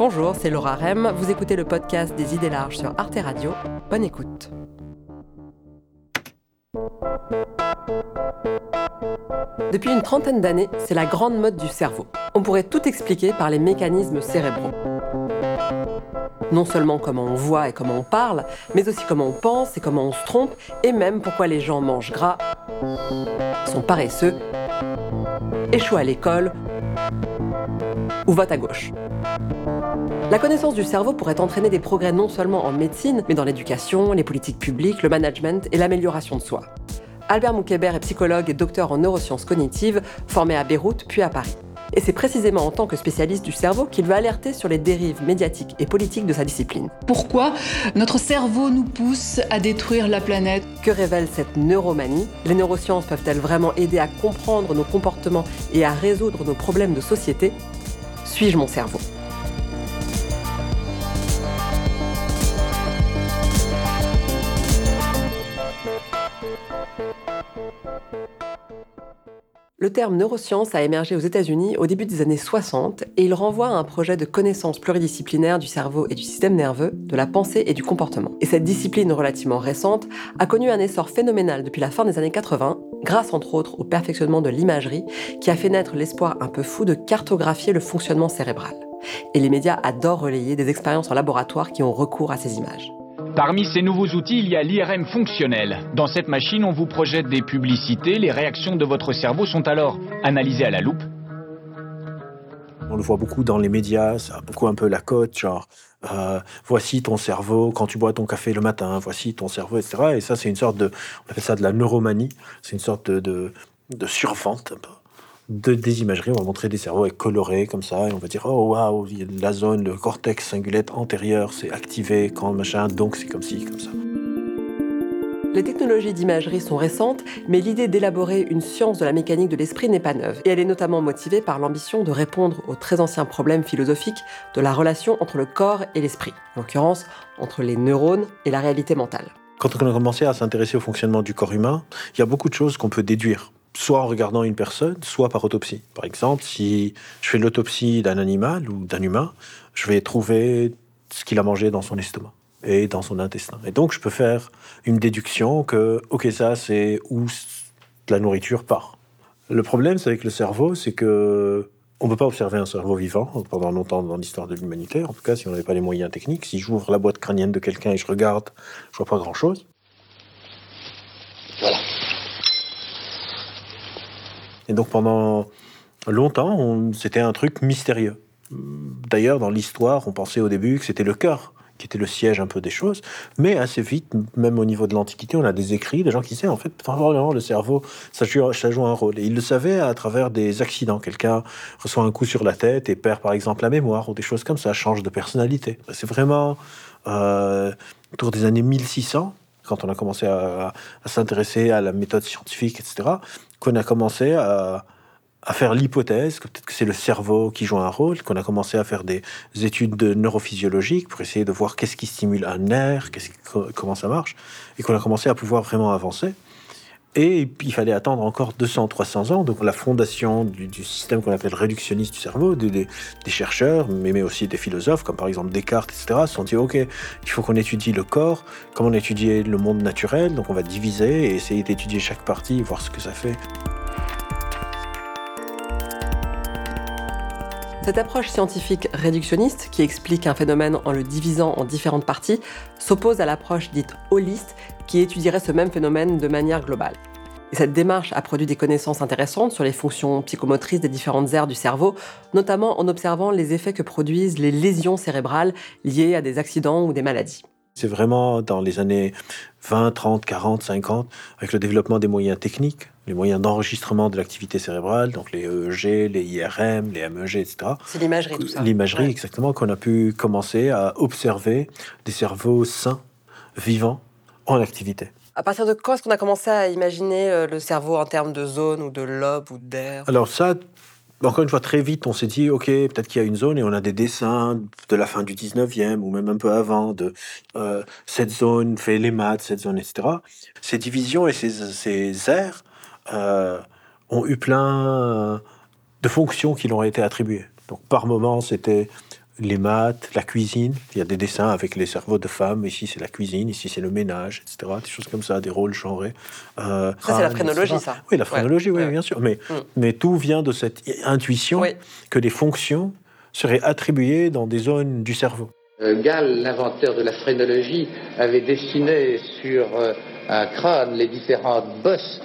Bonjour, c'est Laura Rem. Vous écoutez le podcast des idées larges sur Arte Radio. Bonne écoute. Depuis une trentaine d'années, c'est la grande mode du cerveau. On pourrait tout expliquer par les mécanismes cérébraux. Non seulement comment on voit et comment on parle, mais aussi comment on pense et comment on se trompe, et même pourquoi les gens mangent gras, sont paresseux, échouent à l'école ou votent à gauche. La connaissance du cerveau pourrait entraîner des progrès non seulement en médecine, mais dans l'éducation, les politiques publiques, le management et l'amélioration de soi. Albert Moukébert est psychologue et docteur en neurosciences cognitives, formé à Beyrouth puis à Paris. Et c'est précisément en tant que spécialiste du cerveau qu'il veut alerter sur les dérives médiatiques et politiques de sa discipline. Pourquoi notre cerveau nous pousse à détruire la planète? Que révèle cette neuromanie? Les neurosciences peuvent-elles vraiment aider à comprendre nos comportements et à résoudre nos problèmes de société? Suis-je mon cerveau? Le terme neuroscience a émergé aux États-Unis au début des années 60 et il renvoie à un projet de connaissance pluridisciplinaire du cerveau et du système nerveux, de la pensée et du comportement. Et cette discipline relativement récente a connu un essor phénoménal depuis la fin des années 80, grâce entre autres au perfectionnement de l'imagerie qui a fait naître l'espoir un peu fou de cartographier le fonctionnement cérébral. Et les médias adorent relayer des expériences en laboratoire qui ont recours à ces images. Parmi ces nouveaux outils, il y a l'IRM fonctionnel. Dans cette machine, on vous projette des publicités. Les réactions de votre cerveau sont alors analysées à la loupe. On le voit beaucoup dans les médias, ça a beaucoup un peu la cote, genre euh, voici ton cerveau quand tu bois ton café le matin, voici ton cerveau, etc. Et ça, c'est une sorte de, on appelle ça de la neuromanie, c'est une sorte de, survente de, des imageries. On va montrer des cerveaux avec colorés comme ça, et on va dire oh waouh, la zone, le cortex cingulate antérieur, c'est activé quand machin, donc c'est comme ci, comme ça. Les technologies d'imagerie sont récentes, mais l'idée d'élaborer une science de la mécanique de l'esprit n'est pas neuve. Et elle est notamment motivée par l'ambition de répondre aux très anciens problèmes philosophiques de la relation entre le corps et l'esprit, en l'occurrence entre les neurones et la réalité mentale. Quand on a commencé à s'intéresser au fonctionnement du corps humain, il y a beaucoup de choses qu'on peut déduire soit en regardant une personne, soit par autopsie. Par exemple, si je fais l'autopsie d'un animal ou d'un humain, je vais trouver ce qu'il a mangé dans son estomac et dans son intestin. Et donc, je peux faire une déduction que, ok, ça, c'est où la nourriture part. Le problème, c'est avec le cerveau, c'est que on ne peut pas observer un cerveau vivant pendant longtemps dans l'histoire de l'humanité. En tout cas, si on n'avait pas les moyens techniques. Si j'ouvre la boîte crânienne de quelqu'un et je regarde, je vois pas grand-chose. Et donc pendant longtemps, c'était un truc mystérieux. D'ailleurs, dans l'histoire, on pensait au début que c'était le cœur qui était le siège un peu des choses, mais assez vite, même au niveau de l'Antiquité, on a des écrits, des gens qui disaient en fait, vraiment le cerveau, ça joue, ça joue un rôle. Et ils le savaient à travers des accidents. Quelqu'un reçoit un coup sur la tête et perd par exemple la mémoire, ou des choses comme ça, change de personnalité. C'est vraiment euh, autour des années 1600, quand on a commencé à, s'intéresser à la méthode scientifique, etc., qu'on a commencé à, faire l'hypothèse que peut-être que c'est le cerveau qui joue un rôle, qu'on a commencé à faire des études neurophysiologiques pour essayer de voir qu'est-ce qui stimule un nerf, comment ça marche, et qu'on a commencé à pouvoir vraiment avancer. Et il fallait attendre encore 200, 300 ans. Donc la fondation du, système qu'on appelle réductionniste du cerveau, des, chercheurs, mais, mais, aussi des philosophes, comme par exemple Descartes, etc., se sont dit, OK, il faut qu'on étudie le corps, comme on étudiait le monde naturel, donc on va diviser et essayer d'étudier chaque partie, voir ce que ça fait. Cette approche scientifique réductionniste, qui explique un phénomène en le divisant en différentes parties, s'oppose à l'approche dite holiste, qui étudierait ce même phénomène de manière globale. Et cette démarche a produit des connaissances intéressantes sur les fonctions psychomotrices des différentes aires du cerveau, notamment en observant les effets que produisent les lésions cérébrales liées à des accidents ou des maladies. C'est vraiment dans les années 20, 30, 40, 50, avec le développement des moyens techniques, les moyens d'enregistrement de l'activité cérébrale, donc les EEG, les IRM, les MEG, etc. C'est l'imagerie, tout ça. L'imagerie, exactement, qu'on a pu commencer à observer des cerveaux sains, vivants, en activité. À partir de quand est-ce qu'on a commencé à imaginer euh, le cerveau en termes de zone ou de lobe ou d'air? Alors ça, encore une fois, très vite, on s'est dit, OK, peut-être qu'il y a une zone et on a des dessins de la fin du 19e ou même un peu avant de euh, cette zone fait les maths, cette zone, etc. Ces divisions et ces, ces aires euh, ont eu plein de fonctions qui leur ont été attribuées. Donc par moment, c'était les maths, la cuisine. Il y a des dessins avec les cerveaux de femmes. Ici, c'est la cuisine, ici, c'est le ménage, etc. Des choses comme ça, des rôles genrés. Euh, ça, c'est la phrénologie, ça. Oui, la phrénologie, oui, bien sûr. Mais, mm. mais tout vient de cette intuition que des fonctions seraient attribuées dans des zones du cerveau. Euh, Gall, l'inventeur de la phrénologie, avait dessiné sur euh, un crâne les différentes bosses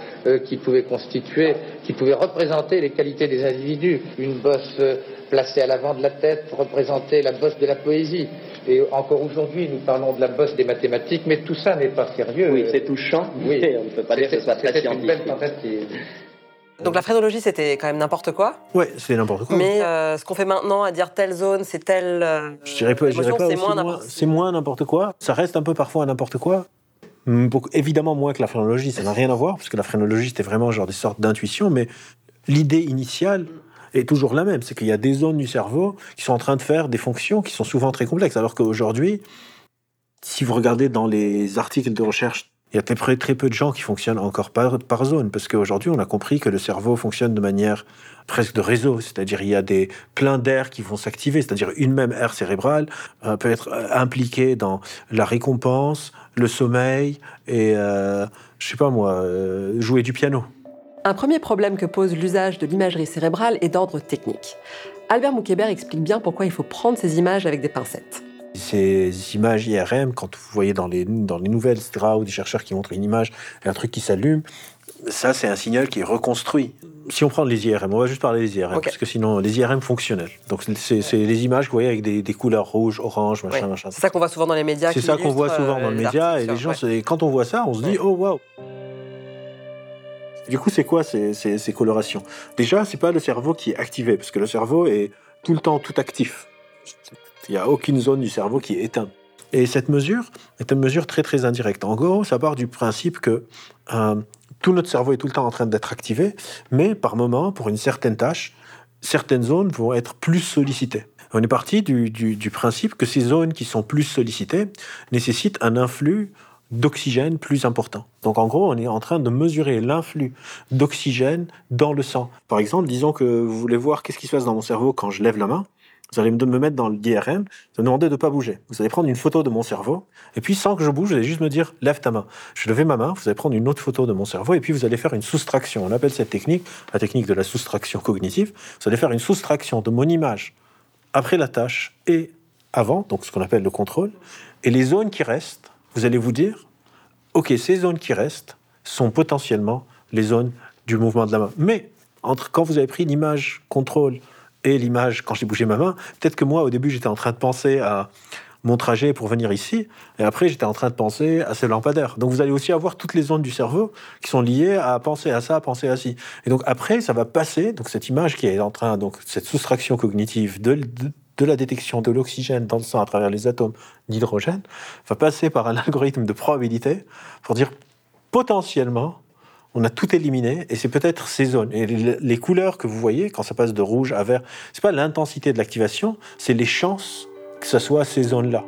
qui pouvaient constituer, qui pouvaient représenter les qualités des individus. Une bosse placée à l'avant de la tête représentait la bosse de la poésie. Et encore aujourd'hui, nous parlons de la bosse des mathématiques, mais tout ça n'est pas sérieux. Oui, c'est touchant, oui. on ne peut pas dire que ce soit très scientifique. une belle tentative. Donc la phrénologie, c'était quand même n'importe quoi. Oui, c'était n'importe quoi. Mais euh, ce qu'on fait maintenant, à dire telle zone, c'est telle. Euh, je dirais pas, dirais pas c'est moins, C'est moins n'importe quoi. Ça reste un peu parfois n'importe quoi. Évidemment moins que la phrénologie, ça n'a rien à voir, parce que la phrénologie, c'était vraiment genre des sortes d'intuitions, mais l'idée initiale, est toujours la même. C'est qu'il y a des zones du cerveau qui sont en train de faire des fonctions qui sont souvent très complexes. Alors qu'aujourd'hui, si vous regardez dans les articles de recherche, il y a très, peu de gens qui fonctionnent encore par, zone, parce qu'aujourd'hui, on a compris que le cerveau fonctionne de manière presque de réseau, c'est-à-dire il y a des plein d'air qui vont s'activer, c'est-à-dire une même aire cérébrale euh, peut être euh, impliquée dans la récompense, le sommeil et, euh, je sais pas moi, jouer du piano. Un premier problème que pose l'usage de l'imagerie cérébrale est d'ordre technique. Albert Moukébert explique bien pourquoi il faut prendre ces images avec des pincettes. Ces images IRM, quand vous voyez dans les, dans les nouvelles, etc., ou des chercheurs qui montrent une image un truc qui s'allume, ça, c'est un signal qui est reconstruit. Si on prend les IRM, on va juste parler des IRM, parce que sinon, les IRM fonctionnels. Donc, c'est les images que vous voyez avec des, couleurs rouges, orange, machin, machin. C'est ça qu'on voit souvent dans les médias. C'est ça qu'on voit souvent dans les euh, médias, et les gens, quand on voit ça, on se dit, oh waouh du coup, c'est quoi ces, colorations? Déjà, c'est pas le cerveau qui est activé, parce que le cerveau est tout le temps tout actif. Il n'y a aucune zone du cerveau qui est éteinte. Et cette mesure est une mesure très très indirecte. En gros, ça part du principe que euh, tout notre cerveau est tout le temps en train d'être activé, mais par moment, pour une certaine tâche, certaines zones vont être plus sollicitées. On est parti du, du principe que ces zones qui sont plus sollicitées nécessitent un influx d'oxygène plus important. Donc en gros, on est en train de mesurer l'influx d'oxygène dans le sang. Par exemple, disons que vous voulez voir qu'est-ce qui se passe dans mon cerveau quand je lève la main. Vous allez me mettre dans le DRM, vous allez me demander de ne pas bouger. Vous allez prendre une photo de mon cerveau, et puis sans que je bouge, vous allez juste me dire lève ta main. Je vais lever ma main, vous allez prendre une autre photo de mon cerveau, et puis vous allez faire une soustraction. On appelle cette technique la technique de la soustraction cognitive. Vous allez faire une soustraction de mon image après la tâche et avant, donc ce qu'on appelle le contrôle, et les zones qui restent vous allez vous dire, OK, ces zones qui restent sont potentiellement les zones du mouvement de la main. Mais entre quand vous avez pris l'image contrôle et l'image quand j'ai bougé ma main, peut-être que moi, au début, j'étais en train de penser à mon trajet pour venir ici, et après, j'étais en train de penser à ce lampadaire. Donc, vous allez aussi avoir toutes les zones du cerveau qui sont liées à penser à ça, à penser à ci. Et donc, après, ça va passer, donc cette image qui est en train, donc cette soustraction cognitive de de la détection de l'oxygène dans le sang à travers les atomes d'hydrogène va passer par un algorithme de probabilité pour dire potentiellement on a tout éliminé et c'est peut-être ces zones. Et les couleurs que vous voyez quand ça passe de rouge à vert, c'est pas l'intensité de l'activation, c'est les chances que ce soit ces zones-là.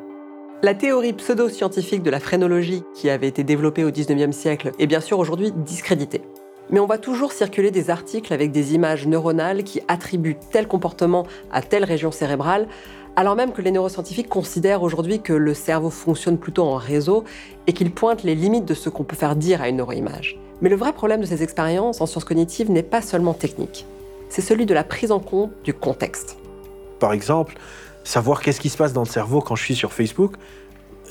La théorie pseudo-scientifique de la phrénologie qui avait été développée au 19e siècle est bien sûr aujourd'hui discréditée. Mais on va toujours circuler des articles avec des images neuronales qui attribuent tel comportement à telle région cérébrale, alors même que les neuroscientifiques considèrent aujourd'hui que le cerveau fonctionne plutôt en réseau et qu'ils pointent les limites de ce qu'on peut faire dire à une neuroimage. Mais le vrai problème de ces expériences en sciences cognitives n'est pas seulement technique, c'est celui de la prise en compte du contexte. Par exemple, savoir qu'est-ce qui se passe dans le cerveau quand je suis sur Facebook,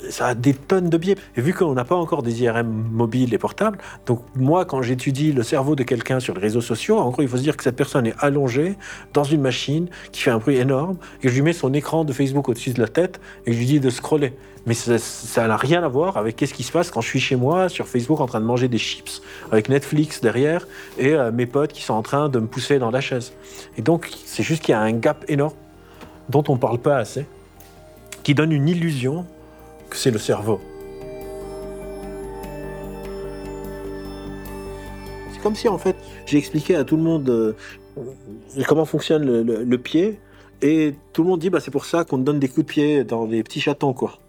ça a des tonnes de biais. Et vu qu'on n'a pas encore des IRM mobiles et portables, donc moi, quand j'étudie le cerveau de quelqu'un sur les réseaux sociaux, en gros, il faut se dire que cette personne est allongée dans une machine qui fait un bruit énorme, et je lui mets son écran de Facebook au-dessus de la tête et je lui dis de scroller. Mais ça n'a rien à voir avec qu'est-ce qui se passe quand je suis chez moi sur Facebook en train de manger des chips avec Netflix derrière et euh, mes potes qui sont en train de me pousser dans la chaise. Et donc, c'est juste qu'il y a un gap énorme dont on ne parle pas assez, qui donne une illusion que c'est le cerveau. C'est comme si en fait j'ai expliqué à tout le monde euh, comment fonctionne le, pied et tout le monde dit bah c'est pour ça qu'on donne des coups de pied dans les petits chatons quoi.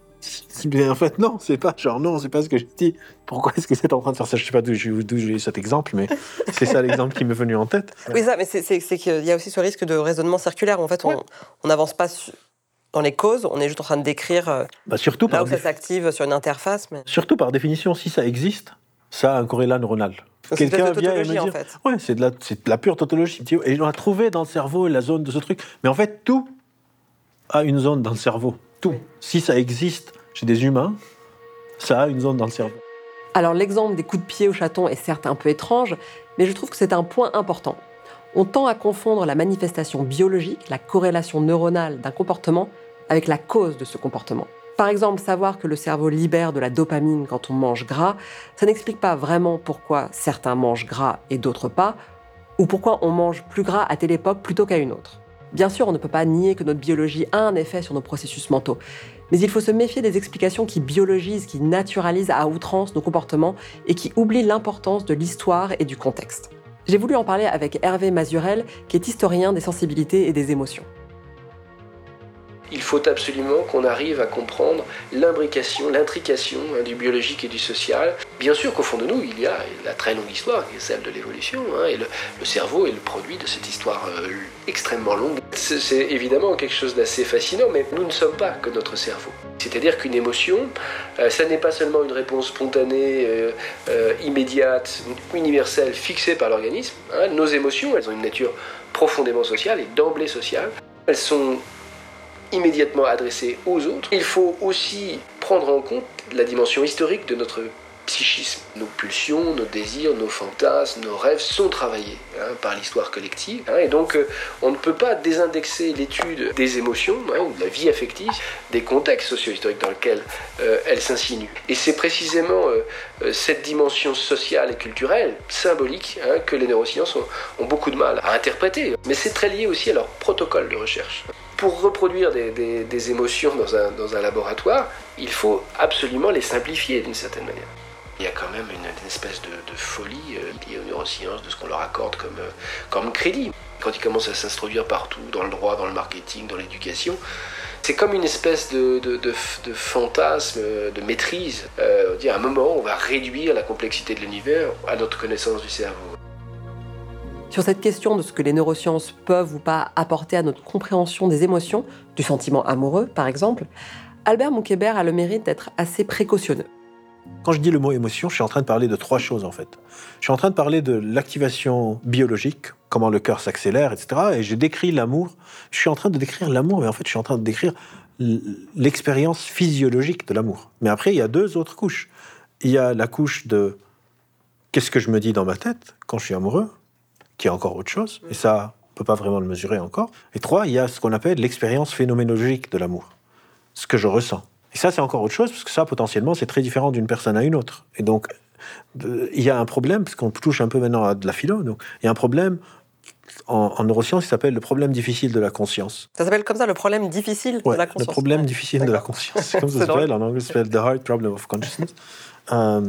Mais en fait non, c'est pas genre non, c'est pas ce que je dis. Pourquoi est-ce que c'est en train de faire ça? Je sais pas d'où j'ai eu cet exemple, mais c'est ça l'exemple qui m'est venu en tête. Oui ça, mais c'est qu'il y a aussi ce risque de raisonnement circulaire. En fait, on n'avance pas dans les causes, on est juste en train de décrire euh, bah surtout là par où ça s'active sur une interface. Mais... Surtout par définition, si ça existe, ça a un corrélat neuronal. Quelqu'un vient et me dit, en fait. ouais, c'est de, la, de la pure tautologie. Et on a trouvé dans le cerveau la zone de ce truc. Mais en fait, tout a une zone dans le cerveau. Tout. Si ça existe chez des humains, ça a une zone dans le cerveau. Alors l'exemple des coups de pied au chaton est certes un peu étrange, mais je trouve que c'est un point important. On tend à confondre la manifestation biologique, la corrélation neuronale d'un comportement, avec la cause de ce comportement. Par exemple, savoir que le cerveau libère de la dopamine quand on mange gras, ça n'explique pas vraiment pourquoi certains mangent gras et d'autres pas, ou pourquoi on mange plus gras à telle époque plutôt qu'à une autre. Bien sûr, on ne peut pas nier que notre biologie a un effet sur nos processus mentaux, mais il faut se méfier des explications qui biologisent, qui naturalisent à outrance nos comportements et qui oublient l'importance de l'histoire et du contexte. J'ai voulu en parler avec Hervé Mazurel, qui est historien des sensibilités et des émotions. Il faut absolument qu'on arrive à comprendre l'imbrication, l'intrication hein, du biologique et du social. Bien sûr qu'au fond de nous, il y a la très longue histoire, qui est celle de l'évolution, hein, et le, cerveau est le produit de cette histoire euh, extrêmement longue. C'est évidemment quelque chose d'assez fascinant, mais nous ne sommes pas que notre cerveau. C'est-à-dire qu'une émotion, euh, ça n'est pas seulement une réponse spontanée, euh, immédiate, universelle, fixée par l'organisme. Hein. Nos émotions, elles ont une nature profondément sociale et d'emblée sociale. Elles sont immédiatement adressé aux autres. Il faut aussi prendre en compte la dimension historique de notre psychisme. Nos pulsions, nos désirs, nos fantasmes, nos rêves sont travaillés hein, par l'histoire collective. Hein, et donc, euh, on ne peut pas désindexer l'étude des émotions hein, ou de la vie affective des contextes socio-historiques dans lesquels euh, elles s'insinuent. Et c'est précisément euh, cette dimension sociale et culturelle, symbolique, que les neurosciences ont beaucoup de mal à interpréter. Mais c'est très lié aussi à leur protocole de recherche pour reproduire des, émotions dans un, laboratoire, il faut absolument les simplifier d'une certaine manière. Il y a quand même une, espèce de, folie euh, liée aux neurosciences, de ce qu'on leur accorde comme, euh, comme crédit. Quand ils commencent à s'introduire partout, dans le droit, dans le marketing, dans l'éducation, c'est comme une espèce de, fantasme, de maîtrise. Euh, dire à un moment, on va réduire la complexité de l'univers à notre connaissance du cerveau. Sur cette question de ce que les neurosciences peuvent ou pas apporter à notre compréhension des émotions, du sentiment amoureux par exemple, Albert Moukébert a le mérite d'être assez précautionneux. Quand je dis le mot émotion, je suis en train de parler de trois choses en fait. Je suis en train de parler de l'activation biologique, comment le cœur s'accélère, etc. Et je décris l'amour. Je suis en train de décrire l'amour, mais en fait, je suis en train de décrire l'expérience physiologique de l'amour. Mais après, il y a deux autres couches. Il y a la couche de qu'est-ce que je me dis dans ma tête quand je suis amoureux, qui est encore autre chose. Et ça, on peut pas vraiment le mesurer encore. Et trois, il y a ce qu'on appelle l'expérience phénoménologique de l'amour, ce que je ressens. Et ça, c'est encore autre chose, parce que ça, potentiellement, c'est très différent d'une personne à une autre. Et donc, il y a un problème, parce qu'on touche un peu maintenant à de la philo, donc il y a un problème en, neurosciences, il s'appelle le problème difficile de la conscience. Ça s'appelle comme ça, le problème difficile de la conscience. Le problème difficile de la conscience. C'est comme ça s'appelle. En anglais, ça s'appelle The Hard Problem of Consciousness. Euh,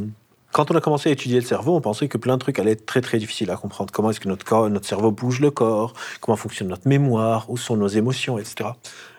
quand on a commencé à étudier le cerveau, on pensait que plein de trucs allaient être très très difficiles à comprendre. Comment est-ce que notre cerveau bouge le corps, comment fonctionne notre mémoire, où sont nos émotions, etc.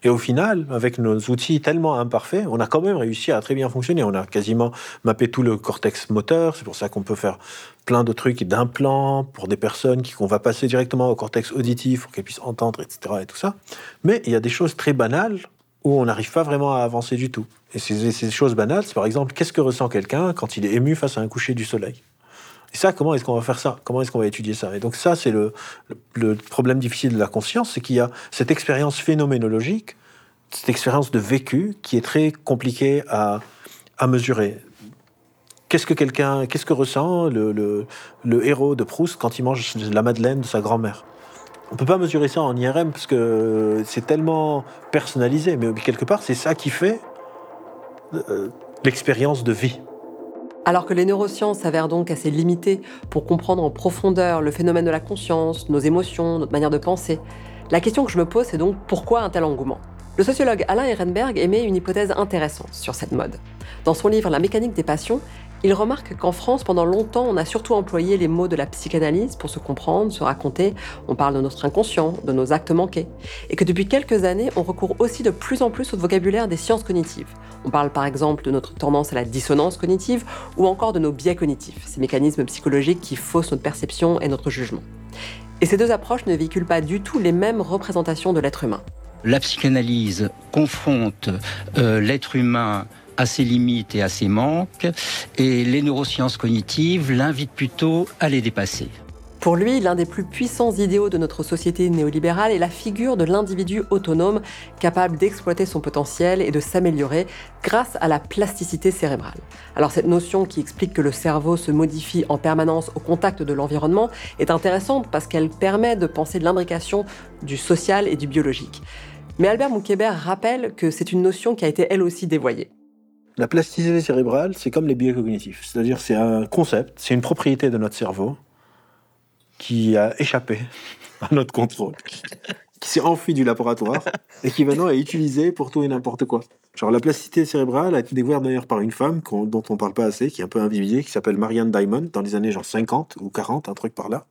Et au final, avec nos outils tellement imparfaits, on a quand même réussi à très bien fonctionner. On a quasiment mappé tout le cortex moteur. C'est pour ça qu'on peut faire plein de trucs d'implants pour des personnes qu'on va passer directement au cortex auditif pour qu'elles puissent entendre, etc. Et tout ça. Mais il y a des choses très banales où on n'arrive pas vraiment à avancer du tout. Et ces, choses banales, c'est par exemple, qu'est-ce que ressent quelqu'un quand il est ému face à un coucher du soleil? Et ça, comment est-ce qu'on va faire ça? Comment est-ce qu'on va étudier ça? Et donc ça, c'est le, problème difficile de la conscience, c'est qu'il y a cette expérience phénoménologique, cette expérience de vécu qui est très compliquée à, mesurer. Qu'est-ce que quelqu'un, qu'est-ce que ressent le, le, héros de Proust quand il mange la madeleine de sa grand-mère? On peut pas mesurer ça en IRM parce que c'est tellement personnalisé, mais quelque part, c'est ça qui fait l'expérience de vie. Alors que les neurosciences s'avèrent donc assez limitées pour comprendre en profondeur le phénomène de la conscience, nos émotions, notre manière de penser, la question que je me pose, c'est donc pourquoi un tel engouement? Le sociologue Alain Ehrenberg émet une hypothèse intéressante sur cette mode. Dans son livre La mécanique des passions, il remarque qu'en France, pendant longtemps, on a surtout employé les mots de la psychanalyse pour se comprendre, se raconter. On parle de notre inconscient, de nos actes manqués. Et que depuis quelques années, on recourt aussi de plus en plus au vocabulaire des sciences cognitives. On parle par exemple de notre tendance à la dissonance cognitive ou encore de nos biais cognitifs, ces mécanismes psychologiques qui faussent notre perception et notre jugement. Et ces deux approches ne véhiculent pas du tout les mêmes représentations de l'être humain. La psychanalyse confronte euh, l'être humain à ses limites et à ses manques, et les neurosciences cognitives l'invitent plutôt à les dépasser. Pour lui, l'un des plus puissants idéaux de notre société néolibérale est la figure de l'individu autonome, capable d'exploiter son potentiel et de s'améliorer grâce à la plasticité cérébrale. Alors cette notion qui explique que le cerveau se modifie en permanence au contact de l'environnement est intéressante parce qu'elle permet de penser l'imbrication du social et du biologique. Mais Albert Moukébert rappelle que c'est une notion qui a été elle aussi dévoyée. La plasticité cérébrale, c'est comme les biais cognitifs, c'est-à-dire c'est un concept, c'est une propriété de notre cerveau qui a échappé à notre contrôle, qui s'est enfui du laboratoire et qui maintenant est utilisé pour tout et n'importe quoi. Genre la plasticité cérébrale a été découverte d'ailleurs par une femme dont on parle pas assez, qui est un peu invisibilisée, qui s'appelle Marianne Diamond, dans les années genre 50 ou 40, un truc par là.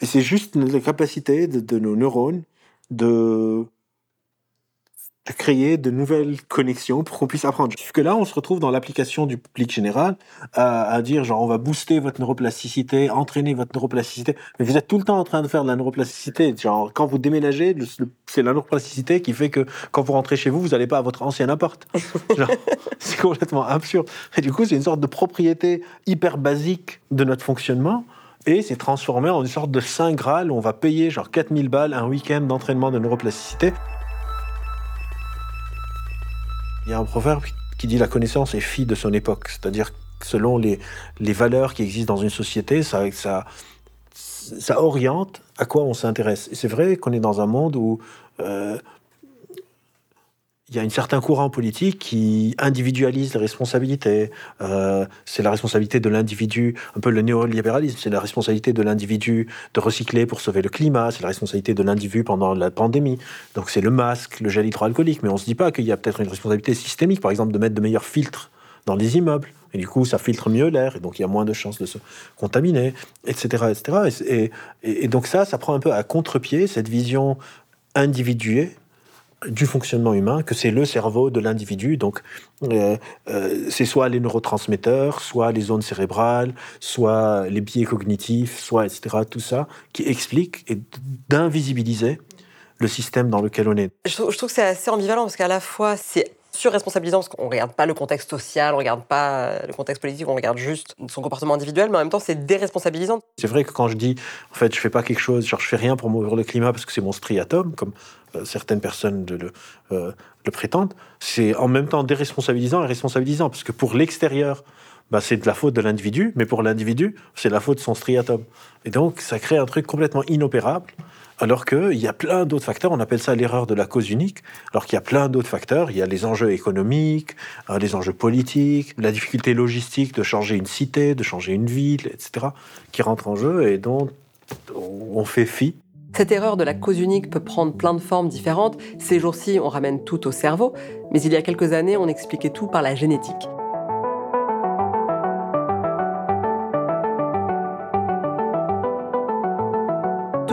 Et c'est juste la capacité de nos neurones de de créer de nouvelles connexions pour qu'on puisse apprendre. que là, on se retrouve dans l'application du public général à, dire genre on va booster votre neuroplasticité, entraîner votre neuroplasticité. Mais vous êtes tout le temps en train de faire de la neuroplasticité. Genre quand vous déménagez, c'est la neuroplasticité qui fait que quand vous rentrez chez vous, vous n'allez pas à votre ancien appart. c'est complètement absurde. Et du coup, c'est une sorte de propriété hyper basique de notre fonctionnement. Et c'est transformé en une sorte de saint graal où on va payer genre 4000 balles un week-end d'entraînement de neuroplasticité. Il y a un proverbe qui dit la connaissance est fille de son époque, c'est-à-dire selon les, valeurs qui existent dans une société, ça, ça, ça oriente à quoi on s'intéresse. Et c'est vrai qu'on est dans un monde où euh, il y a un certain courant politique qui individualise les responsabilités. Euh, c'est la responsabilité de l'individu, un peu le néolibéralisme, c'est la responsabilité de l'individu de recycler pour sauver le climat, c'est la responsabilité de l'individu pendant la pandémie. Donc c'est le masque, le gel hydroalcoolique, mais on ne se dit pas qu'il y a peut-être une responsabilité systémique, par exemple de mettre de meilleurs filtres dans les immeubles. Et du coup, ça filtre mieux l'air, et donc il y a moins de chances de se contaminer, etc. etc. Et, et, et donc ça, ça prend un peu à contre-pied cette vision individuée du fonctionnement humain, que c'est le cerveau de l'individu. Donc, euh, euh, c'est soit les neurotransmetteurs, soit les zones cérébrales, soit les biais cognitifs, soit etc. Tout ça qui explique et d'invisibiliser le système dans lequel on est. Je trouve, je trouve que c'est assez ambivalent parce qu'à la fois c'est surresponsabilisant parce qu'on ne regarde pas le contexte social, on ne regarde pas euh, le contexte politique, on regarde juste son comportement individuel, mais en même temps, c'est déresponsabilisant. C'est vrai que quand je dis, en fait, je fais pas quelque chose, genre je fais rien pour mourir le climat parce que c'est mon striatum, comme euh, certaines personnes le, euh, le prétendent, c'est en même temps déresponsabilisant et responsabilisant, parce que pour l'extérieur, bah, c'est de la faute de l'individu, mais pour l'individu, c'est la faute de son striatum. Et donc, ça crée un truc complètement inopérable alors qu'il y a plein d'autres facteurs, on appelle ça l'erreur de la cause unique, alors qu'il y a plein d'autres facteurs, il y a les enjeux économiques, euh, les enjeux politiques, la difficulté logistique de changer une cité, de changer une ville, etc., qui rentrent en jeu et dont on fait fi. Cette erreur de la cause unique peut prendre plein de formes différentes. Ces jours-ci, on ramène tout au cerveau, mais il y a quelques années, on expliquait tout par la génétique.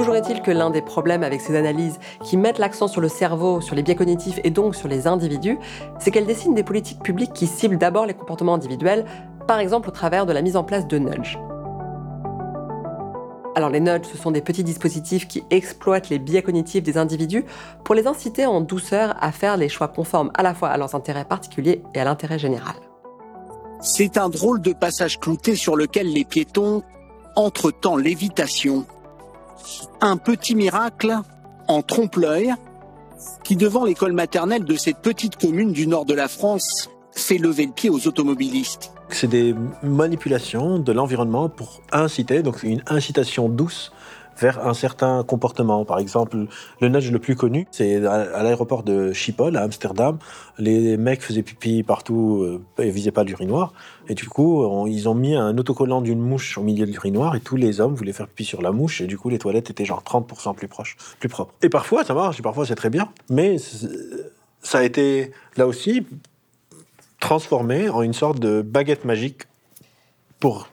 Toujours est-il que l'un des problèmes avec ces analyses qui mettent l'accent sur le cerveau, sur les biais cognitifs et donc sur les individus, c'est qu'elles dessinent des politiques publiques qui ciblent d'abord les comportements individuels, par exemple au travers de la mise en place de nudges. Alors les nudges, ce sont des petits dispositifs qui exploitent les biais cognitifs des individus pour les inciter en douceur à faire les choix conformes à la fois à leurs intérêts particuliers et à l'intérêt général. C'est un drôle de passage clouté sur lequel les piétons entretent l'évitation un petit miracle en trompe-l'œil qui, devant l'école maternelle de cette petite commune du nord de la France, fait lever le pied aux automobilistes. C'est des manipulations de l'environnement pour inciter, donc une incitation douce vers un certain comportement. Par exemple, le nudge le plus connu, c'est à l'aéroport de Schiphol, à Amsterdam. Les mecs faisaient pipi partout euh, et visaient pas l'urinoir. Et du coup, ils ont mis un autocollant d'une mouche au milieu de l'urinoir et tous les hommes voulaient faire pipi sur la mouche. Et du coup, les toilettes étaient genre 30% plus proches, plus propres. Et parfois, ça marche, et parfois, c'est très bien. Mais ça a été, là aussi, transformé en une sorte de baguette magique pour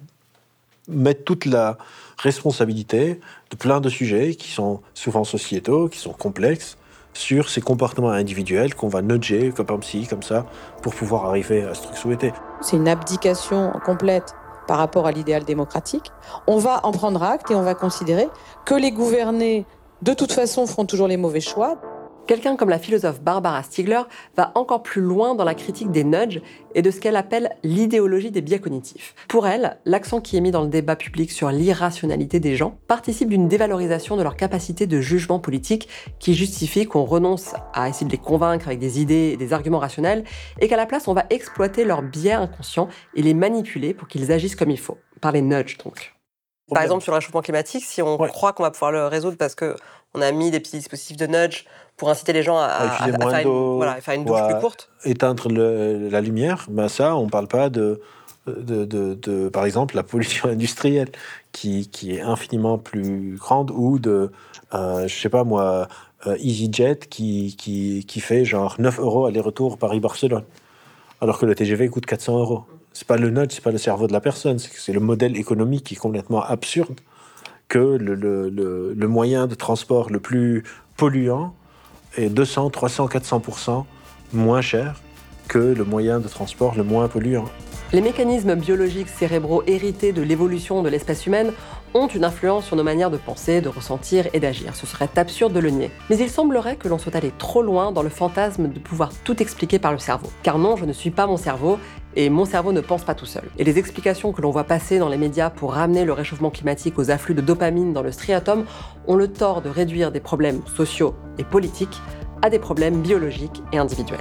mettre toute la responsabilité de plein de sujets qui sont souvent sociétaux, qui sont complexes, sur ces comportements individuels qu'on va nudger comme ci, comme ça, pour pouvoir arriver à ce truc souhaité. C'est une abdication complète par rapport à l'idéal démocratique. On va en prendre acte et on va considérer que les gouvernés, de toute façon, feront toujours les mauvais choix. Quelqu'un comme la philosophe Barbara Stiegler va encore plus loin dans la critique des nudges et de ce qu'elle appelle l'idéologie des biais cognitifs. Pour elle, l'accent qui est mis dans le débat public sur l'irrationalité des gens participe d'une dévalorisation de leur capacité de jugement politique qui justifie qu'on renonce à essayer de les convaincre avec des idées et des arguments rationnels et qu'à la place on va exploiter leurs biais inconscients et les manipuler pour qu'ils agissent comme il faut, par les nudges donc. Par exemple, sur le réchauffement climatique, si on croit qu'on va pouvoir le résoudre parce qu'on a mis des petits dispositifs de nudge pour inciter les gens à, faire, une, douche plus courte. Éteindre la lumière, ben ça, on ne parle pas de, de, par exemple, la pollution industrielle qui, qui est infiniment plus grande ou de, euh, je sais pas moi, euh, EasyJet qui, qui, qui, fait genre 9 euros aller-retour Paris-Barcelone, alors que le TGV coûte 400 euros. C'est pas le nudge, c'est pas le cerveau de la personne, c'est le modèle économique qui est complètement absurde que le moyen de transport le plus polluant est 200, 300, 400% moins cher que le moyen de transport le moins polluant. Les mécanismes biologiques cérébraux hérités de l'évolution de l'espèce humaine ont une influence sur nos manières de penser, de ressentir et d'agir. Ce serait absurde de le nier. Mais il semblerait que l'on soit allé trop loin dans le fantasme de pouvoir tout expliquer par le cerveau. Car non, je ne suis pas mon cerveau et mon cerveau ne pense pas tout seul. Et les explications que l'on voit passer dans les médias pour ramener le réchauffement climatique aux afflux de dopamine dans le striatum ont le tort de réduire des problèmes sociaux et politiques à des problèmes biologiques et individuels.